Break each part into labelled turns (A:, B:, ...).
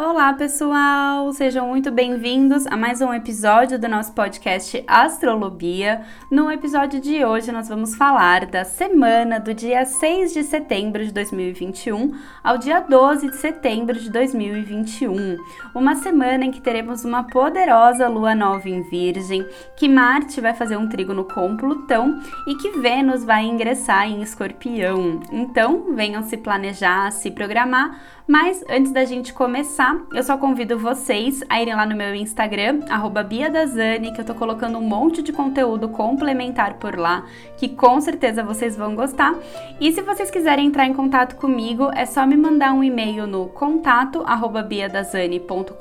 A: Olá, pessoal! Sejam muito bem-vindos a mais um episódio do nosso podcast Astrolobia. No episódio de hoje, nós vamos falar da semana do dia 6 de setembro de 2021 ao dia 12 de setembro de 2021. Uma semana em que teremos uma poderosa lua nova em Virgem, que Marte vai fazer um trígono com Plutão e que Vênus vai ingressar em Escorpião. Então, venham se planejar, se programar mas antes da gente começar, eu só convido vocês a irem lá no meu Instagram, BiaDazani, que eu tô colocando um monte de conteúdo complementar por lá, que com certeza vocês vão gostar. E se vocês quiserem entrar em contato comigo, é só me mandar um e-mail no contato biadazani.com.br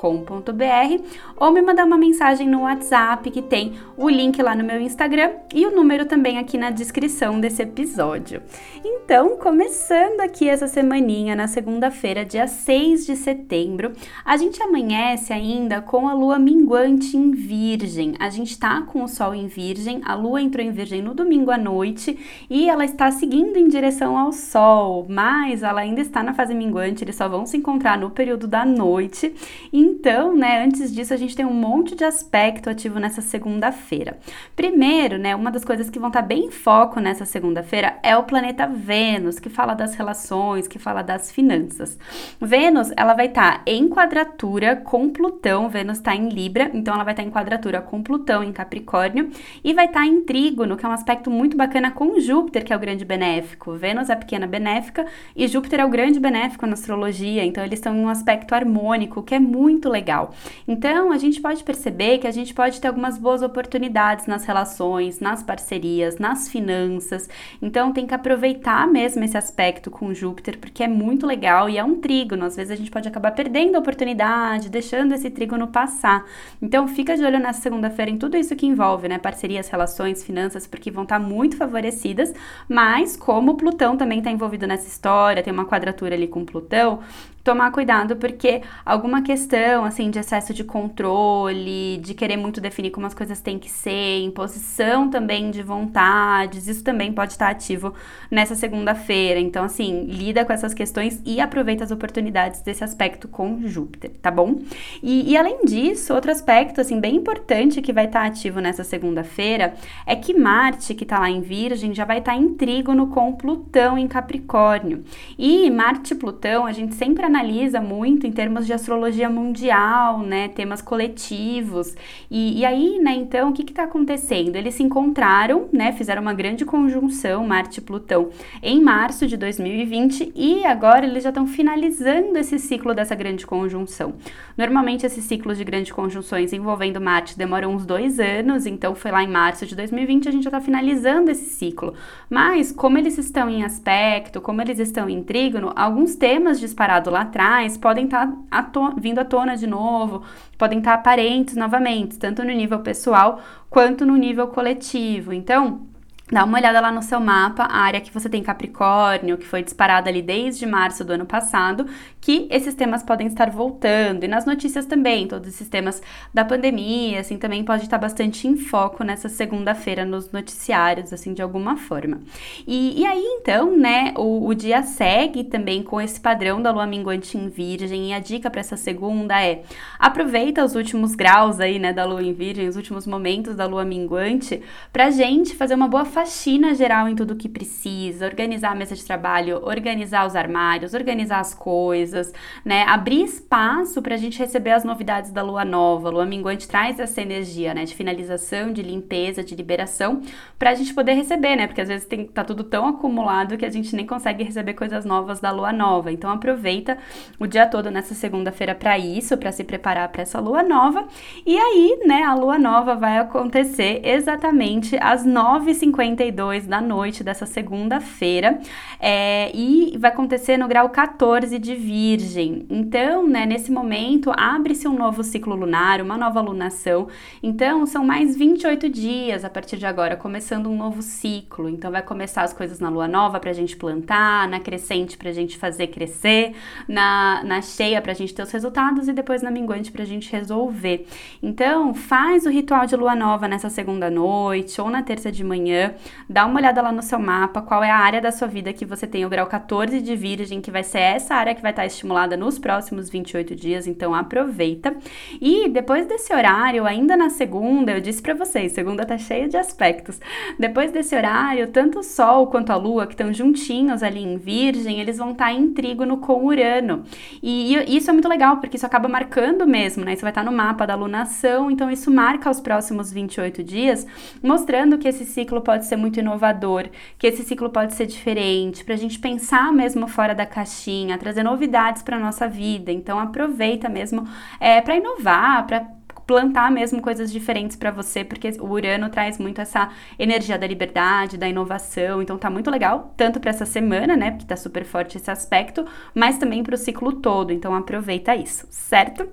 A: ou me mandar uma mensagem no WhatsApp que tem o link lá no meu Instagram e o número também aqui na descrição desse episódio. Então, começando aqui essa semaninha na segunda-feira, dia 6 de setembro, a gente amanhece ainda com a lua minguante em Virgem. A gente tá com o sol em Virgem, a lua entrou em Virgem no domingo à noite e ela está seguindo em direção ao sol, mas ela ainda está na fase minguante, eles só vão se encontrar no período da noite. Então, né, antes disso a gente tem um monte de aspecto ativo nessa segunda-feira. Primeiro, né, uma das coisas que vão estar tá bem em foco nessa segunda-feira é o planeta Vênus, que fala das relações, que fala das finanças. Vênus, ela vai estar tá em quadratura com Plutão, Vênus está em Libra, então ela vai estar tá em quadratura com Plutão em Capricórnio e vai estar tá em trígono, que é um aspecto muito bacana com Júpiter, que é o grande benéfico. Vênus é a pequena benéfica e Júpiter é o grande benéfico na astrologia, então eles estão em um aspecto harmônico, que é muito legal. Então, a gente pode perceber que a gente pode ter algumas boas oportunidades nas relações, nas parcerias, nas finanças. Então, tem que aproveitar mesmo esse aspecto com Júpiter, porque é muito legal e é um trígono. Às vezes a gente pode acabar perdendo a oportunidade, deixando esse trígono passar. Então fica de olho nessa segunda-feira em tudo isso que envolve, né? Parcerias, relações, finanças, porque vão estar muito favorecidas. Mas como Plutão também está envolvido nessa história, tem uma quadratura ali com Plutão, tomar cuidado porque alguma questão assim de excesso de controle, de querer muito definir como as coisas têm que ser, imposição também de vontades, isso também pode estar ativo nessa segunda-feira. Então, assim, lida com essas questões e aproveita as oportunidades desse aspecto com Júpiter, tá bom? E, e além disso, outro aspecto assim bem importante que vai estar ativo nessa segunda-feira é que Marte, que está lá em Virgem, já vai estar em trígono com Plutão em Capricórnio. E Marte e Plutão, a gente sempre analisa analisa muito em termos de astrologia mundial, né, temas coletivos. E, e aí, né, então, o que está acontecendo? Eles se encontraram, né, fizeram uma grande conjunção, Marte e Plutão, em março de 2020 e agora eles já estão finalizando esse ciclo dessa grande conjunção. Normalmente, esses ciclos de grandes conjunções envolvendo Marte demoram uns dois anos, então foi lá em março de 2020 a gente já está finalizando esse ciclo. Mas, como eles estão em aspecto, como eles estão em trígono, alguns temas disparados lá atrás podem estar tá vindo à tona de novo, podem estar tá aparentes novamente, tanto no nível pessoal quanto no nível coletivo. Então, Dá uma olhada lá no seu mapa, a área que você tem Capricórnio, que foi disparada ali desde março do ano passado, que esses temas podem estar voltando. E nas notícias também, todos esses temas da pandemia, assim, também pode estar bastante em foco nessa segunda-feira nos noticiários, assim, de alguma forma. E, e aí, então, né, o, o, dia segue também com esse padrão da lua minguante em Virgem. E a dica para essa segunda é: aproveita os últimos graus aí, né, da lua em Virgem, os últimos momentos da lua minguante, pra gente fazer uma boa faxina geral em tudo que precisa, organizar a mesa de trabalho, organizar os armários, organizar as coisas, né? Abrir espaço para a gente receber as novidades da lua nova. A lua minguante traz essa energia, né? De finalização, de limpeza, de liberação, para a gente poder receber, né? Porque às vezes tem, tá tudo tão acumulado que a gente nem consegue receber coisas novas da lua nova. Então aproveita o dia todo nessa segunda-feira para isso, para se preparar para essa lua nova. E aí, né? A lua nova vai acontecer exatamente às 9h50 52 da noite dessa segunda-feira é, e vai acontecer no grau 14 de Virgem. Então, né, nesse momento, abre-se um novo ciclo lunar, uma nova lunação. Então, são mais 28 dias a partir de agora, começando um novo ciclo. Então, vai começar as coisas na lua nova para a gente plantar, na crescente para a gente fazer crescer, na, na cheia para a gente ter os resultados e depois na minguante para a gente resolver. Então, faz o ritual de lua nova nessa segunda noite ou na terça de manhã dá uma olhada lá no seu mapa, qual é a área da sua vida que você tem o grau 14 de Virgem, que vai ser essa área que vai estar estimulada nos próximos 28 dias, então aproveita. E depois desse horário, ainda na segunda, eu disse para vocês, segunda tá cheia de aspectos. Depois desse horário, tanto o Sol quanto a Lua, que estão juntinhos ali em Virgem, eles vão estar tá em trígono com Urano. E, e isso é muito legal, porque isso acaba marcando mesmo, né? Isso vai estar tá no mapa da lunação, então isso marca os próximos 28 dias, mostrando que esse ciclo pode ser muito inovador, que esse ciclo pode ser diferente, para a gente pensar mesmo fora da caixinha, trazer novidades para nossa vida. Então aproveita mesmo é, para inovar, para plantar mesmo coisas diferentes para você, porque o Urano traz muito essa energia da liberdade, da inovação, então tá muito legal, tanto para essa semana, né, porque tá super forte esse aspecto, mas também para o ciclo todo, então aproveita isso, certo?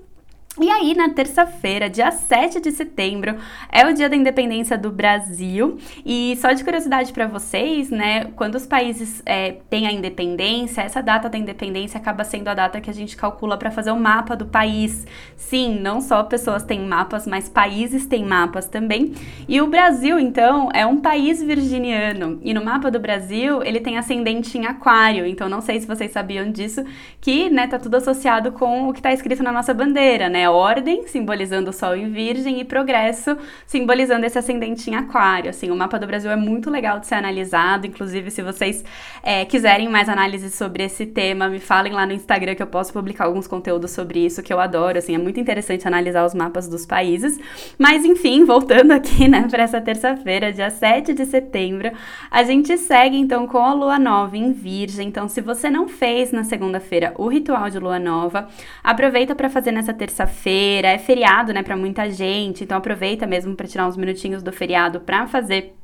A: E aí, na terça-feira, dia 7 de setembro, é o dia da independência do Brasil. E só de curiosidade para vocês, né? Quando os países é, têm a independência, essa data da independência acaba sendo a data que a gente calcula para fazer o mapa do país. Sim, não só pessoas têm mapas, mas países têm mapas também. E o Brasil, então, é um país virginiano. E no mapa do Brasil, ele tem ascendente em Aquário. Então, não sei se vocês sabiam disso, que, né, tá tudo associado com o que está escrito na nossa bandeira, né? Ordem, simbolizando o Sol em Virgem, e progresso, simbolizando esse ascendente em Aquário. Assim, o mapa do Brasil é muito legal de ser analisado. Inclusive, se vocês é, quiserem mais análises sobre esse tema, me falem lá no Instagram que eu posso publicar alguns conteúdos sobre isso, que eu adoro. Assim, é muito interessante analisar os mapas dos países. Mas, enfim, voltando aqui, né, para essa terça-feira, dia 7 de setembro, a gente segue então com a lua nova em Virgem. Então, se você não fez na segunda-feira o ritual de lua nova, aproveita para fazer nessa terça-feira feira é feriado, né, para muita gente, então aproveita mesmo para tirar uns minutinhos do feriado para fazer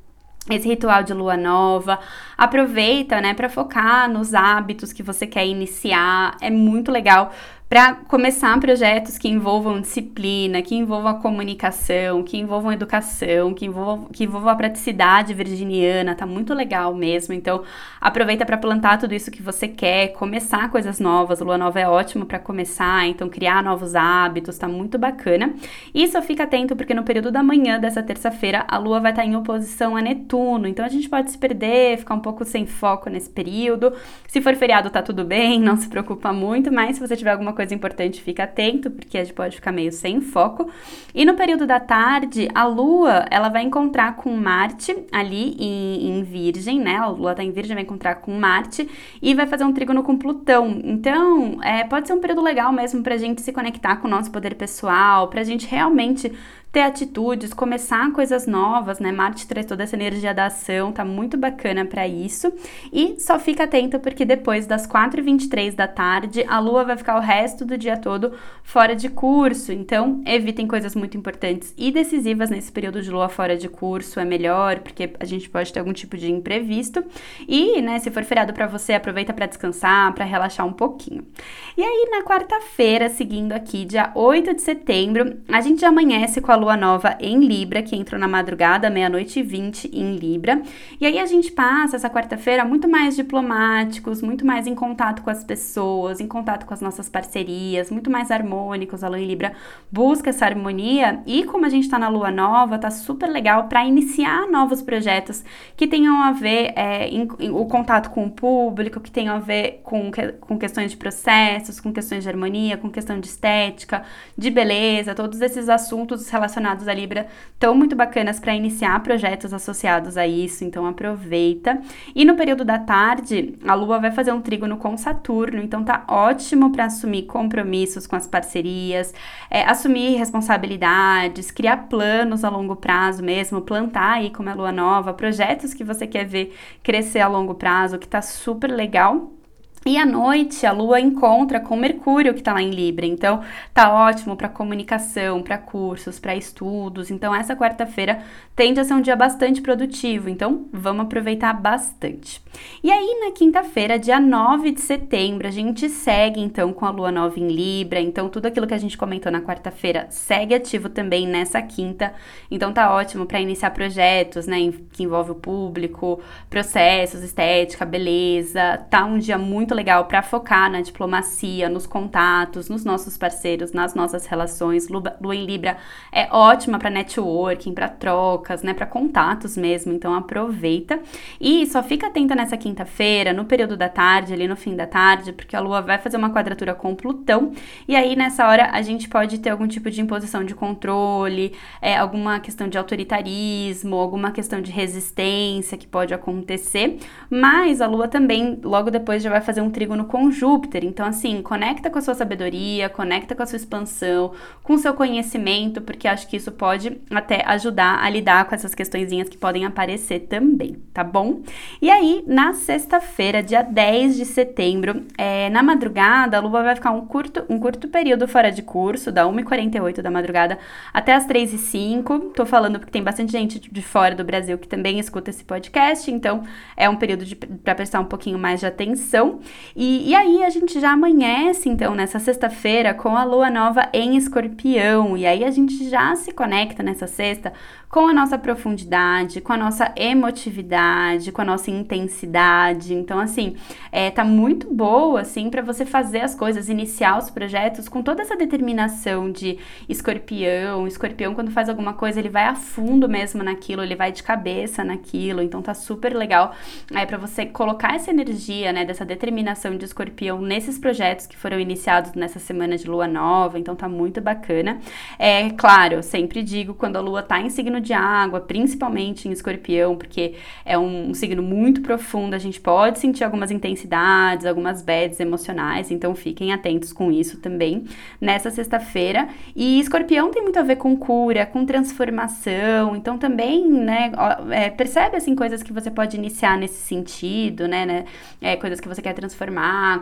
A: esse ritual de lua nova. Aproveita, né, para focar nos hábitos que você quer iniciar. É muito legal para começar projetos que envolvam disciplina, que envolvam comunicação, que envolvam educação, que envolvam, que envolvam a praticidade virginiana, tá muito legal mesmo. Então, aproveita para plantar tudo isso que você quer, começar coisas novas. Lua nova é ótimo para começar, então criar novos hábitos, tá muito bacana. E só fica atento porque no período da manhã dessa terça-feira a lua vai estar tá em oposição a Netuno, então a gente pode se perder, ficar um pouco sem foco nesse período. Se for feriado tá tudo bem, não se preocupa muito, mas se você tiver alguma coisa importante, fica atento, porque a gente pode ficar meio sem foco. E no período da tarde, a Lua, ela vai encontrar com Marte ali em, em Virgem, né? A Lua tá em Virgem, vai encontrar com Marte e vai fazer um trígono com Plutão. Então, é, pode ser um período legal mesmo pra gente se conectar com o nosso poder pessoal, pra gente realmente ter atitudes, começar coisas novas, né? Marte traz toda essa energia da ação, tá muito bacana para isso. E só fica atento porque depois das 4h23 da tarde, a Lua vai ficar o resto do dia todo fora de curso. Então, evitem coisas muito importantes e decisivas nesse período de Lua fora de curso, é melhor, porque a gente pode ter algum tipo de imprevisto. E, né, se for feriado para você, aproveita para descansar, para relaxar um pouquinho. E aí, na quarta-feira, seguindo aqui, dia 8 de setembro, a gente amanhece com a lua nova em Libra, que entrou na madrugada, meia-noite e 20 em Libra. E aí a gente passa essa quarta-feira muito mais diplomáticos, muito mais em contato com as pessoas, em contato com as nossas parcerias, muito mais harmônicos. A lua em Libra busca essa harmonia e como a gente tá na lua nova, tá super legal para iniciar novos projetos que tenham a ver é, em, em, o contato com o público, que tenham a ver com, com questões de processos, com questões de harmonia, com questão de estética, de beleza, todos esses assuntos relacionados relacionados à Libra estão muito bacanas para iniciar projetos associados a isso, então aproveita. E no período da tarde, a Lua vai fazer um trígono com Saturno, então tá ótimo para assumir compromissos com as parcerias, é, assumir responsabilidades, criar planos a longo prazo mesmo, plantar aí como é Lua Nova, projetos que você quer ver crescer a longo prazo, que tá super legal. E à noite a Lua encontra com Mercúrio que está lá em Libra, então tá ótimo para comunicação, para cursos, para estudos. Então essa quarta-feira tende a ser um dia bastante produtivo, então vamos aproveitar bastante. E aí na quinta-feira, dia 9 de setembro, a gente segue então com a Lua nova em Libra. Então tudo aquilo que a gente comentou na quarta-feira segue ativo também nessa quinta. Então tá ótimo para iniciar projetos, né, que envolve o público, processos, estética, beleza. Tá um dia muito muito legal para focar na diplomacia, nos contatos, nos nossos parceiros, nas nossas relações. Lua, em Libra é ótima para networking, para trocas, né, para contatos mesmo. Então aproveita e só fica atenta nessa quinta-feira, no período da tarde, ali no fim da tarde, porque a Lua vai fazer uma quadratura com Plutão e aí nessa hora a gente pode ter algum tipo de imposição de controle, é, alguma questão de autoritarismo, alguma questão de resistência que pode acontecer, mas a Lua também logo depois já vai fazer um trígono com Júpiter, então assim, conecta com a sua sabedoria, conecta com a sua expansão, com o seu conhecimento, porque acho que isso pode até ajudar a lidar com essas questõezinhas que podem aparecer também, tá bom? E aí, na sexta-feira, dia 10 de setembro, é, na madrugada, a Lua vai ficar um curto, um curto período fora de curso, da 1h48 da madrugada até as 3h05. Tô falando porque tem bastante gente de fora do Brasil que também escuta esse podcast, então é um período para prestar um pouquinho mais de atenção. E, e aí a gente já amanhece, então, nessa sexta-feira com a lua nova em escorpião. E aí a gente já se conecta nessa sexta com a nossa profundidade, com a nossa emotividade, com a nossa intensidade. Então, assim, é, tá muito boa, assim, para você fazer as coisas, iniciar os projetos com toda essa determinação de escorpião. Escorpião, quando faz alguma coisa, ele vai a fundo mesmo naquilo, ele vai de cabeça naquilo. Então, tá super legal é, para você colocar essa energia, né, dessa determinação de escorpião nesses projetos que foram iniciados nessa semana de lua nova. Então, tá muito bacana. É claro, eu sempre digo, quando a lua tá em signo de água, principalmente em escorpião, porque é um, um signo muito profundo, a gente pode sentir algumas intensidades, algumas bads emocionais, então fiquem atentos com isso também nessa sexta-feira. E escorpião tem muito a ver com cura, com transformação, então também, né, é, percebe assim coisas que você pode iniciar nesse sentido, né, né é, coisas que você quer transformar,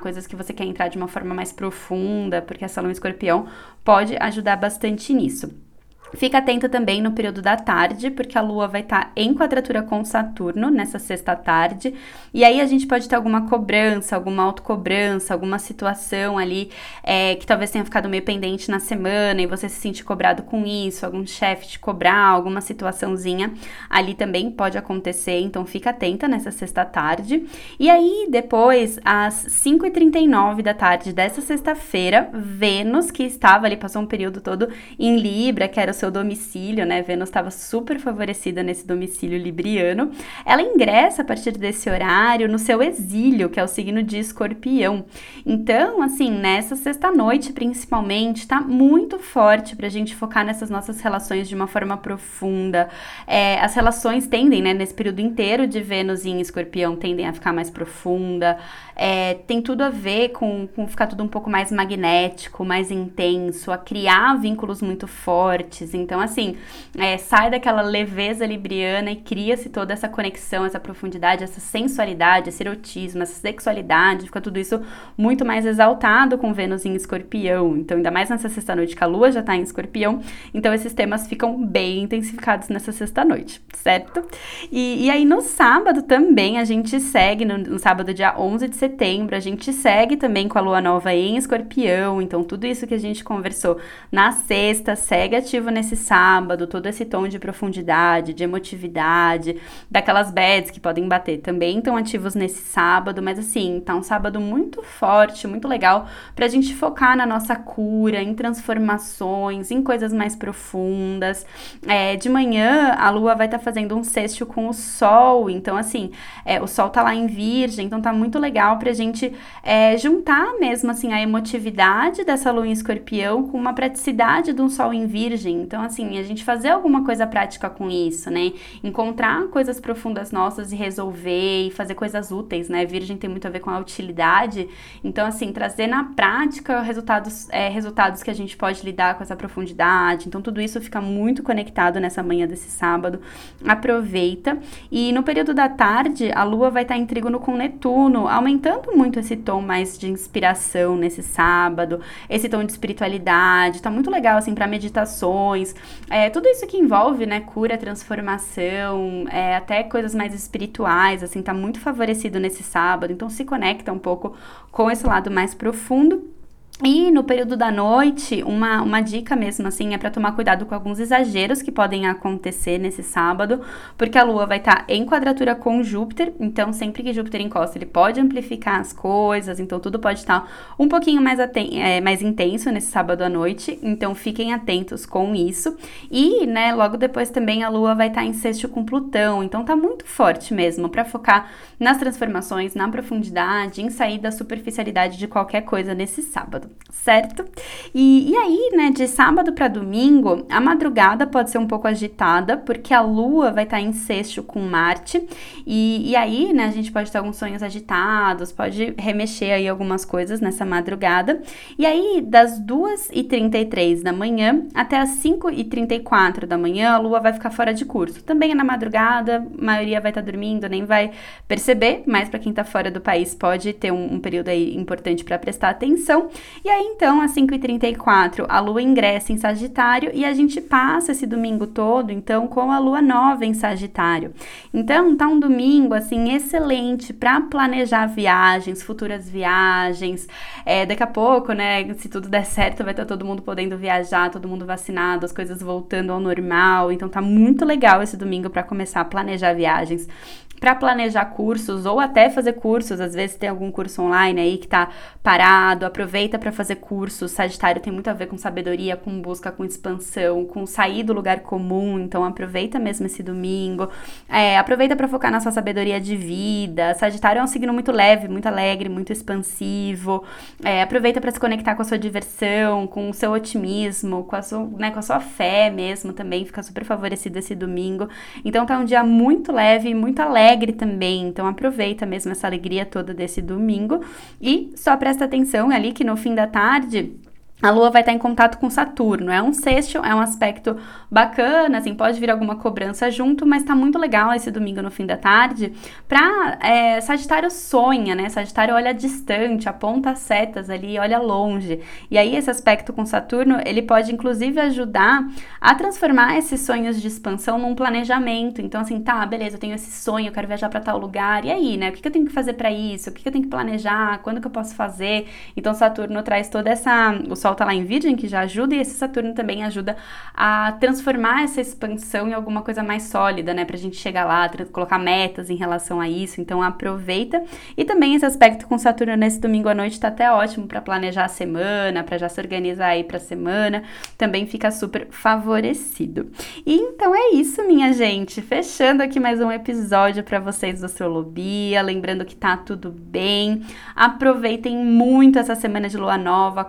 A: coisas que você quer entrar de uma forma mais profunda, porque essa lua escorpião pode ajudar bastante nisso. Fica atento também no período da tarde, porque a Lua vai estar tá em quadratura com Saturno nessa sexta tarde, e aí a gente pode ter alguma cobrança, alguma autocobrança, alguma situação ali é, que talvez tenha ficado meio pendente na semana e você se sente cobrado com isso, algum chefe te cobrar, alguma situaçãozinha ali também pode acontecer, então fica atenta nessa sexta tarde. E aí depois, às 5h39 da tarde dessa sexta-feira, Vênus, que estava ali, passou um período todo em Libra, que era seu domicílio, né? Vênus estava super favorecida nesse domicílio libriano. Ela ingressa a partir desse horário no seu exílio, que é o signo de Escorpião. Então, assim, nessa sexta-noite, principalmente, tá muito forte para a gente focar nessas nossas relações de uma forma profunda. É, as relações tendem, né, nesse período inteiro de Vênus em Escorpião, tendem a ficar mais profunda. É, tem tudo a ver com, com ficar tudo um pouco mais magnético, mais intenso, a criar vínculos muito fortes então, assim, é, sai daquela leveza libriana e cria-se toda essa conexão, essa profundidade, essa sensualidade, esse erotismo, essa sexualidade, fica tudo isso muito mais exaltado com Vênus em escorpião. Então, ainda mais nessa sexta-noite que a Lua já tá em escorpião, então esses temas ficam bem intensificados nessa sexta-noite, certo? E, e, aí no sábado também a gente segue, no, no sábado dia 11 de setembro, a gente segue também com a Lua Nova em escorpião, então tudo isso que a gente conversou na sexta segue ativo nesse sábado, todo esse tom de profundidade, de emotividade, daquelas beds que podem bater também estão ativos nesse sábado, mas assim, tá um sábado muito forte, muito legal pra gente focar na nossa cura, em transformações, em coisas mais profundas. É, de manhã, a lua vai estar tá fazendo um sexto com o sol, então assim, é, o sol tá lá em virgem, então tá muito legal pra gente é, juntar mesmo assim a emotividade dessa lua em escorpião com uma praticidade de um sol em virgem. Então, assim, a gente fazer alguma coisa prática com isso, né? Encontrar coisas profundas nossas e resolver e fazer coisas úteis, né? Virgem tem muito a ver com a utilidade. Então, assim, trazer na prática resultados, é, resultados que a gente pode lidar com essa profundidade. Então, tudo isso fica muito conectado nessa manhã desse sábado. Aproveita. E no período da tarde, a Lua vai estar em trígono com Netuno, aumentando muito esse tom mais de inspiração nesse sábado, esse tom de espiritualidade. Tá muito legal, assim, para meditações é, tudo isso que envolve, né, cura, transformação, é, até coisas mais espirituais, assim, tá muito favorecido nesse sábado, então se conecta um pouco com esse lado mais profundo. E no período da noite, uma, uma dica mesmo assim é para tomar cuidado com alguns exageros que podem acontecer nesse sábado, porque a Lua vai estar tá em quadratura com Júpiter, então sempre que Júpiter encosta, ele pode amplificar as coisas, então tudo pode estar tá um pouquinho mais, é, mais intenso nesse sábado à noite, então fiquem atentos com isso. E, né, logo depois também a Lua vai estar tá em sexto com Plutão, então tá muito forte mesmo para focar nas transformações, na profundidade, em sair da superficialidade de qualquer coisa nesse sábado certo? E, e aí, né, de sábado para domingo, a madrugada pode ser um pouco agitada, porque a lua vai estar tá em sexto com Marte, e, e aí, né, a gente pode ter alguns sonhos agitados, pode remexer aí algumas coisas nessa madrugada. E aí, das 2h33 da manhã até as 5h34 da manhã, a lua vai ficar fora de curso. Também é na madrugada, a maioria vai estar tá dormindo, nem vai perceber, mas para quem está fora do país pode ter um, um período aí importante para prestar atenção. E aí, então, às 5h34, a lua ingressa em Sagitário e a gente passa esse domingo todo, então, com a lua nova em Sagitário. Então, tá um domingo, assim, excelente para planejar viagens, futuras viagens. É, daqui a pouco, né, se tudo der certo, vai estar tá todo mundo podendo viajar, todo mundo vacinado, as coisas voltando ao normal. Então, tá muito legal esse domingo para começar a planejar viagens para planejar cursos ou até fazer cursos. Às vezes tem algum curso online aí que está parado, aproveita para fazer cursos. Sagitário tem muito a ver com sabedoria, com busca, com expansão, com sair do lugar comum. Então aproveita mesmo esse domingo. É, aproveita para focar na sua sabedoria de vida. Sagitário é um signo muito leve, muito alegre, muito expansivo. É, aproveita para se conectar com a sua diversão, com o seu otimismo, com a sua, né, com a sua fé mesmo também. Fica super favorecido esse domingo. Então tá um dia muito leve, muito alegre alegre também, então aproveita mesmo essa alegria toda desse domingo. E só presta atenção ali que no fim da tarde a Lua vai estar em contato com Saturno. É um sexto, é um aspecto bacana, assim, pode vir alguma cobrança junto, mas tá muito legal esse domingo no fim da tarde. Pra é, Sagitário sonha, né? Sagitário olha distante, aponta as setas ali, olha longe. E aí, esse aspecto com Saturno, ele pode inclusive ajudar a transformar esses sonhos de expansão num planejamento. Então, assim, tá, beleza, eu tenho esse sonho, eu quero viajar para tal lugar. E aí, né? O que, eu tenho que fazer para isso? O que, que eu tenho que planejar? Quando que eu posso fazer? Então, Saturno traz toda essa. O Sol tá lá em Virgem, que já ajuda, e esse Saturno também ajuda a transformar essa expansão em alguma coisa mais sólida, né? Pra gente chegar lá, colocar metas em relação a isso. Então aproveita. E também esse aspecto com Saturno nesse domingo à noite tá até ótimo para planejar a semana, para já se organizar aí pra semana. Também fica super favorecido. E então é isso, minha gente. Fechando aqui mais um episódio para vocês do Astrolobia. Lembrando que tá tudo bem. Aproveitem muito essa semana de lua nova.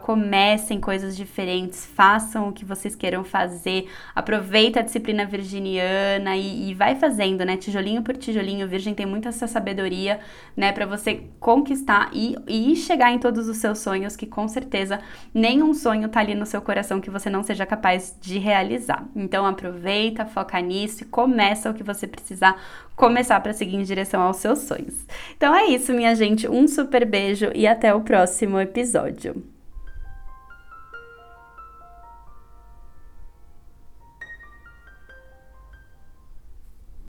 A: Comecem coisas diferentes, façam o que vocês queiram fazer, aproveita a disciplina virginiana e, e vai fazendo, né? Tijolinho por tijolinho, Virgem tem muita essa sabedoria, né, para você conquistar e, e chegar em todos os seus sonhos, que com certeza nenhum sonho tá ali no seu coração que você não seja capaz de realizar. Então aproveita, foca nisso e começa o que você precisar começar para seguir em direção aos seus sonhos. Então é isso, minha gente. Um super beijo e até o próximo episódio.